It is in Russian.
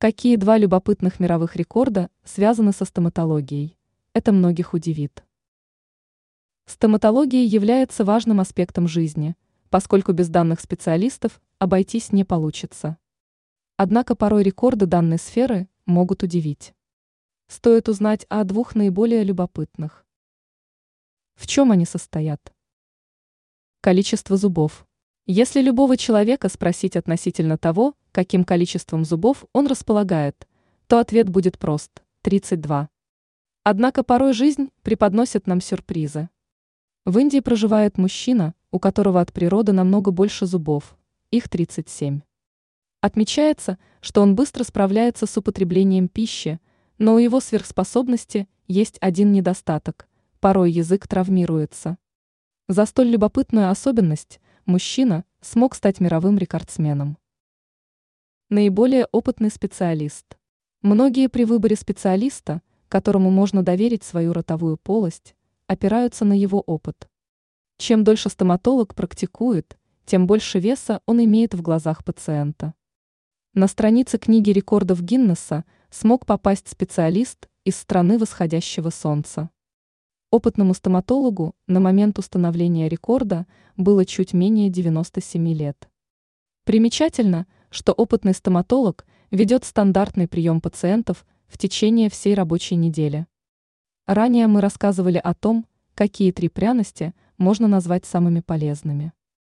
Какие два любопытных мировых рекорда связаны со стоматологией? Это многих удивит. Стоматология является важным аспектом жизни, поскольку без данных специалистов обойтись не получится. Однако порой рекорды данной сферы могут удивить. Стоит узнать о двух наиболее любопытных. В чем они состоят? Количество зубов. Если любого человека спросить относительно того, каким количеством зубов он располагает, то ответ будет прост – 32. Однако порой жизнь преподносит нам сюрпризы. В Индии проживает мужчина, у которого от природы намного больше зубов, их 37. Отмечается, что он быстро справляется с употреблением пищи, но у его сверхспособности есть один недостаток – порой язык травмируется. За столь любопытную особенность мужчина смог стать мировым рекордсменом. Наиболее опытный специалист. Многие при выборе специалиста, которому можно доверить свою ротовую полость, опираются на его опыт. Чем дольше стоматолог практикует, тем больше веса он имеет в глазах пациента. На странице книги рекордов Гиннесса смог попасть специалист из страны восходящего солнца. Опытному стоматологу на момент установления рекорда было чуть менее 97 лет. Примечательно – что опытный стоматолог ведет стандартный прием пациентов в течение всей рабочей недели. Ранее мы рассказывали о том, какие три пряности можно назвать самыми полезными.